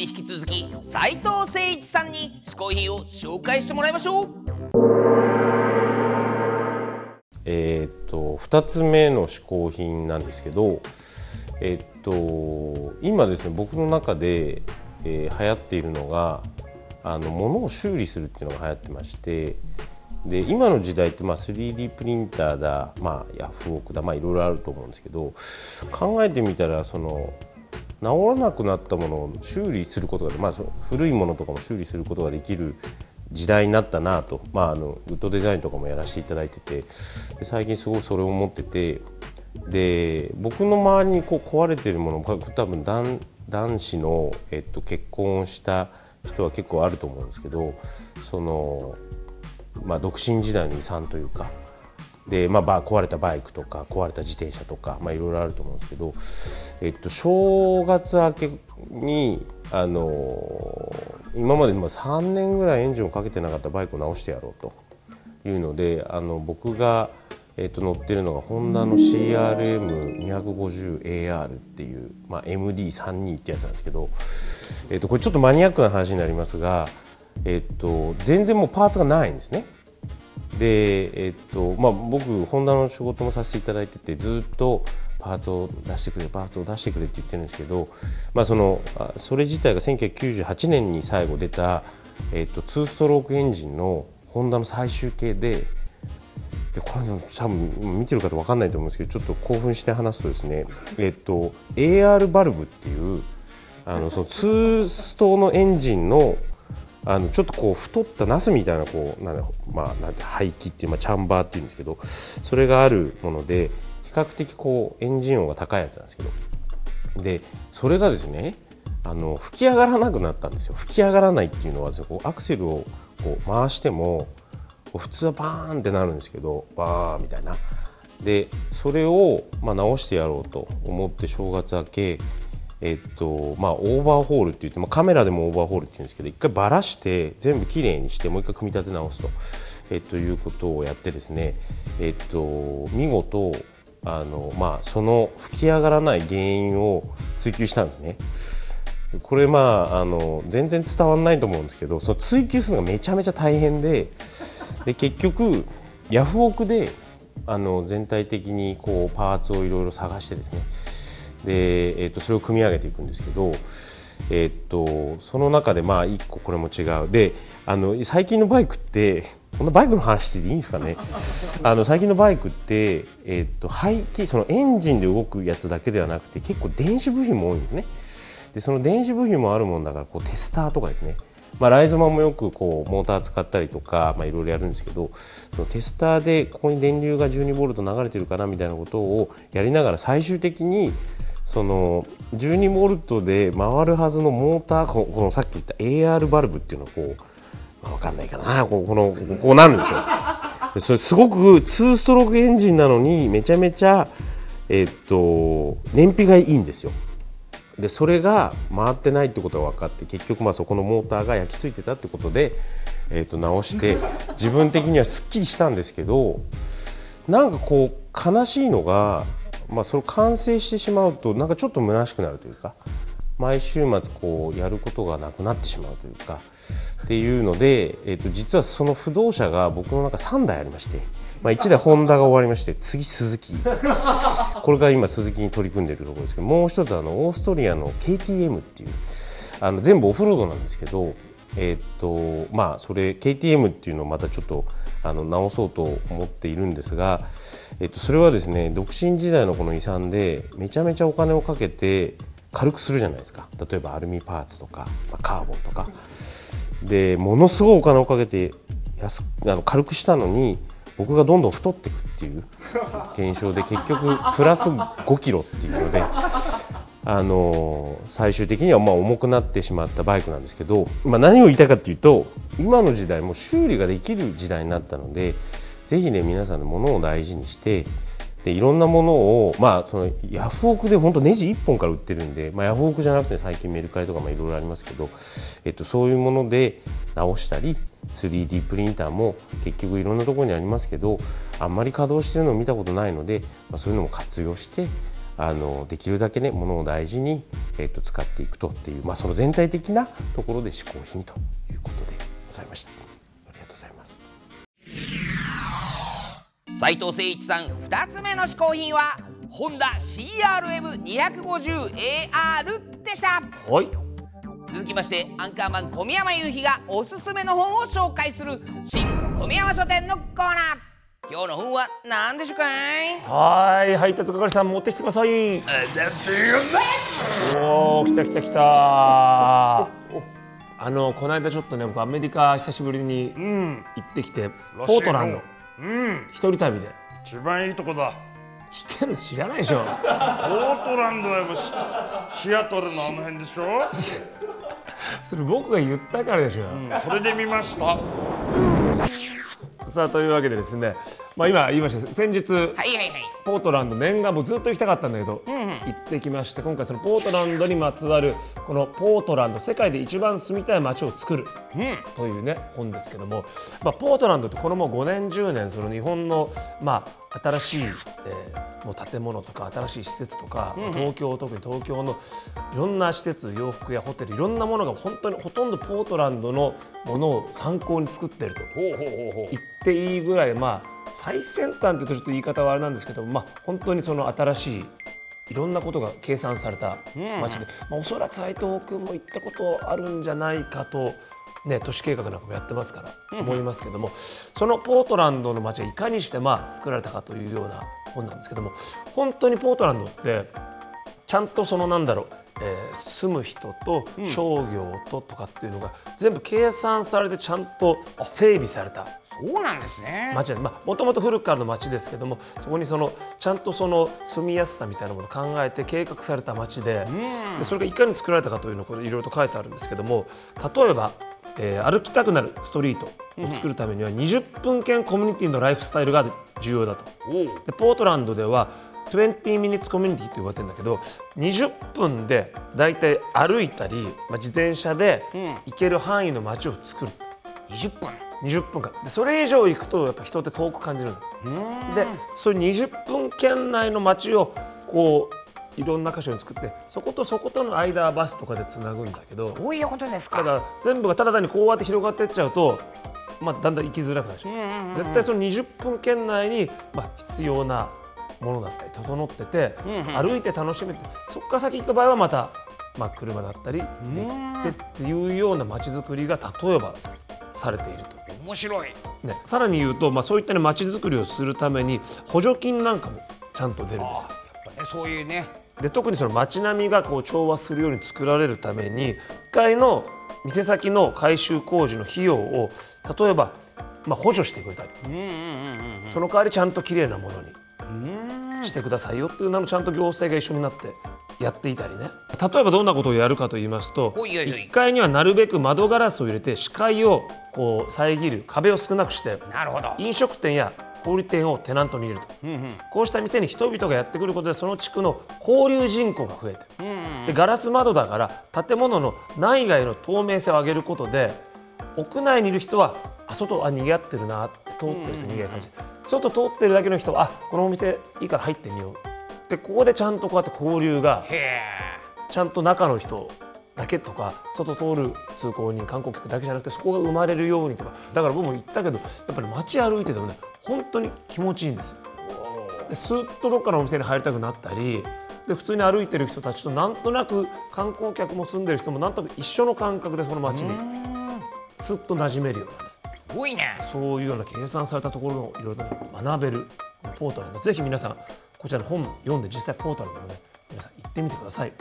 に引き続き斉藤誠一さんに嗜好品を紹介してもらいましょう。えーっと2つ目の嗜好品なんですけど、えっと今ですね僕の中で、えー流行っているのがあの物を修理するっていうのが流行ってましてで今の時代ってまあ 3D プリンターだ、まあ、ヤフオクだ、まあ、いろいろあると思うんですけど考えてみたらその治らなくなったものを修理することが、まあ、古いものとかも修理することができる時代になったなと、まあ、あのウッドデザインとかもやらせていただいててで最近すごいそれを思っててで僕の周りにこう壊れてるものこれ多分男男子の、えっと、結婚をした人は結構あると思うんですけどその、まあ、独身時代の遺産というかで、まあ、壊れたバイクとか壊れた自転車とか、まあ、いろいろあると思うんですけど、えっと、正月明けにあの今まで3年ぐらいエンジンをかけてなかったバイクを直してやろうというのであの僕が、えっと、乗ってるのがホンダの CRM250AR っていう、まあ、MD32 ってやつなんですけど、えっと、これちょっとマニアックな話になりますが、えっと、全然もうパーツがないんですね。で、えっとまあ、僕ホンダの仕事もさせていただいててずっとパーツを出してくれパーツを出してくれって言ってるんですけど、まあ、そのそれ自体が1998年に最後出た、えっと、2ストロークエンジンのホンダの最終形ででこれね多分見てる方分かんないと思うんですけどちょっと興奮して話すとですね、えっと、AR バルブっていうあのその2ストのエンジンのあのちょっとこう太ったナスみたいなこうなんまあなんて排気っていうまあチャンバーっていうんですけどそれがあるもので比較的こうエンジン音が高いやつなんですけどでそれがですねあの吹き上がらなくなったんですよ。吹き上がらないっていうのはこうアクセルをこう回しても普通はバーンってなるんですけどバーンみたいな。でそれをまあ直してやろうと思って正月明けえっとまあ、オーバーホールって言って、まあ、カメラでもオーバーホールって言うんですけど一回ばらして全部きれいにしてもう一回組み立て直すと、えっと、いうことをやってですね、えっと、見事あの、まあ、その吹き上がらない原因を追求したんですね。これまああの全然伝わらないと思うんですけどその追求するのがめちゃめちゃ大変でで結局ヤフオクであの全体的にこうパーツをいろいろ探してですねで、えー、とそれを組み上げていくんですけど、えー、とその中でまあ1個これも違う。であの最近のバイクってこのバイクの話していいんですかね？あの最近のバイクって、えー、と排気そのエンジンで動くやつだけではなくて結構電子部品も多いんですね。でその電子部品もあるもんだからこうテスターとかですね。まあ、ライゾマンもよくこうモーター使ったりとか、まあ、いろいろやるんですけどそのテスターでここに電流が12ボルト流れてるかなみたいなことをやりながら最終的にその12ボルトで回るはずのモーターこのさっき言った AR バルブっていうのをこう、まあ、分かんないかなここのこうなるんですよ。それすごく2ストロークエンジンなのにめちゃめちゃ、えっと燃費がいいんですよ。でそれが回ってないってことが分かって結局まあそこのモーターが焼き付いてたってことで、えー、と直して自分的にはすっきりしたんですけどなんかこう悲しいのが、まあ、それ完成してしまうとなんかちょっと虚しくなるというか毎週末こうやることがなくなってしまうというかっていうので、えー、と実はその不動車が僕の中3台ありまして。まあ、1台ホンダが終わりまして次スズキこれが今スズキに取り組んでいるところですけどもう一つあのオーストリアの KTM っていうあの全部オフロードなんですけど、えっとまあ、それ KTM っていうのをまたちょっとあの直そうと思っているんですが、えっと、それはですね独身時代のこの遺産でめちゃめちゃお金をかけて軽くするじゃないですか例えばアルミパーツとか、まあ、カーボンとかでものすごいお金をかけて安あの軽くしたのに僕がどんどん太っていくっていう現象で結局プラス5キロっていうので。あの最終的にはま重くなってしまったバイクなんですけど、まあ、何を言いたいかというと今の時代も修理ができる時代になったのでぜひね皆さんのものを大事にしてでいろんなものを、まあ、そのヤフオクで本当ネジ1本から売ってるんで、まあ、ヤフオクじゃなくて最近メルカリとかもいろいろありますけど、えっと、そういうもので直したり 3D プリンターも結局いろんなところにありますけどあんまり稼働してるのを見たことないので、まあ、そういうのも活用してあのできるだけね物を大事に、えー、と使っていくとっていう、まあ、その全体的なところで嗜好品ということでございました。ありがとうございます。斉藤誠一さん2つ目の嗜好品はホンダ CRM250AR でした。はい。続きましてアンカーマン小宮山雄飛がおすすめの本を紹介する新小宮山書店のコーナー今日の本は何でしょうかい？はーい配達係さん持ってきてください。おお来た来た来た。あのこの間ちょっとね僕アメリカ久しぶりに行ってきて、ポートランド。うん。一人旅で。一番いいとこだ。知ってんの？知らないでしょ。ポートランドはもうシシアトルのあの辺でしょ、それ僕が言ったからでしょ、うん、それで見ましたさあというわけでですねまあ今言いました先日はいはいはい。ポートランド念願もずっと行きたかったんだけど、行ってきまして今回そのポートランドにまつわるこのポートランド世界で一番住みたい街を作るというね本ですけども、まあ、ポートランドってこのもう5年10年その日本のまあ新しい、えーもう建物とか新しい施設とか、東京特に東京のいろんな施設洋服やホテルいろんなものが本当にほとんどポートランドのものを参考に作っていると。言っていいぐらいまあ最先端っていうとちょっと言い方はあれなんですけどまあ本当にその新しいいろんなことが計算された街で、まあ、おそらく斉藤君も行ったことあるんじゃないかと。ね、都市計画なんかもやってますから思いますけども、そのポートランドの街がいかにしてまあ作られたかというような本なんですけども本当にポートランドってちゃんとそのなんだろう、えー住む人と商業ととかっていうのが全部計算されてちゃんと整備された。そうなんですね。町でまあもともと古くからの町ですけどもそこにそのちゃんとその住みやすさみたいなものを考えて計画された町ででそれがいかに作られたかというのをいろいろと書いてあるんですけども例えば、えー歩きたくなるストリートを作るためには20分間コミュニティのライフスタイルが重要だと。でポートランドでは20 minutes コミュニティと呼ばれてるんだけど20分でだいたい歩いたり、まあ、自転車で行ける範囲の街を作る。20分。20分間でそれ以上行くとやっぱ人って遠く感じるでそれ20分圏内の街をこういろんな箇所に作ってそことそことの間はバスとかでつなぐんだけどどういうことですか。ただ全部がただ単にこうやって広がっていっちゃうと、まあ、だんだん行きづらくなるでしょ。絶対その20分圏内に、まあ、必要なものだったり整ってて、歩いて楽しめてそこから先行く場合はまた、まあ、車だったりで行ってっていうような街づくりが例えばされていると。面白い。ね、さらに言うと、まあ、そういった、ね、街づくりをするために補助金なんかもちゃんと出るんですよ。やっぱねそういうね。で特にその街並みがこう調和するように作られるために1階の店先の改修工事の費用を例えば、まあ、補助してくれたり、その代わりちゃんと綺麗なものにしてくださいよっていうのもちゃんと行政が一緒になってやっていたりね。例えばどんなことをやるかと言いますとほいほいほい。1階にはなるべく窓ガラスを入れて視界をこう遮る壁を少なくしてなるほど。飲食店や小売店をテナントに入れると、こうした店に人々がやってくることでその地区の交流人口が増えて、でガラス窓だから建物の内外の透明性を上げることで屋内にいる人はあ外あ賑わってるな。って通ってる人賑わい感じ。外通ってるだけの人はあこのお店いいから入ってみよう。でここでちゃんとこうやって交流がちゃんと中の人だけとか外通る通行人観光客だけじゃなくてそこが生まれるようにとか。だから僕も言ったけどやっぱり街歩いててもね本当に気持ちいいんですよ。でスーッとどっかのお店に入りたくなったりで普通に歩いてる人たちとなんとなく観光客も住んでる人もなんとなく一緒の感覚でその街にスッと馴染めるようなね。すごいね。そういうような計算されたところのいろいろね学べるポートランドぜひ皆さんこちらの本読んで実際ポートランドもね皆さん行ってみてください。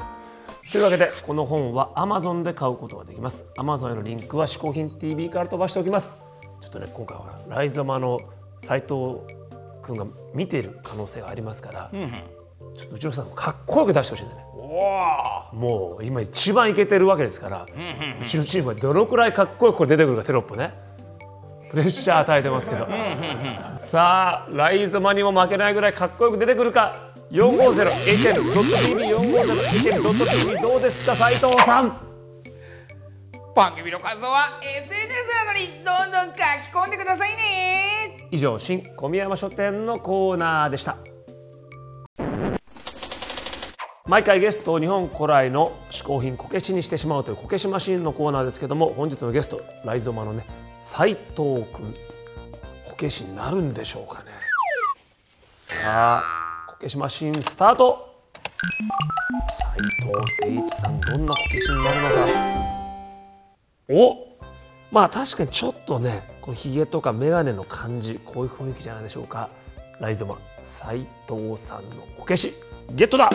というわけでこの本は Amazon で買うことができます。Amazon へのリンクは嗜好品 TV から飛ばしておきます。ちょっとね今回はライゾマの斉藤君が見ている可能性がありますから、ちょっとうちのさんかっこよく出してほしいんだよね。もう今一番イケてるわけですから、うちのチームはどのくらいかっこよくこれ出てくるかテロップねプレッシャー与えてますけど。さあライゾマにも負けないぐらいかっこよく出てくるか？450HN.TV450HN.TV どうですか？斉藤さん。番組の感想は SNS などにどんどん書き込んでくださいね。以上新小宮山書店のコーナーでした毎回ゲストを日本古来の嗜好品こけしにしてしまうというこけしマシーンのコーナーですけども本日のゲストライゾマのね斉藤くんこけしになるんでしょうかね。さあこけしマシーンスタート。斉藤誠一さんどんなこけしになるのか。おまあ確かにちょっとねこのひげとか眼鏡の感じこういう雰囲気じゃないでしょうか。ライゾマ斉藤さんのこけしゲットだ。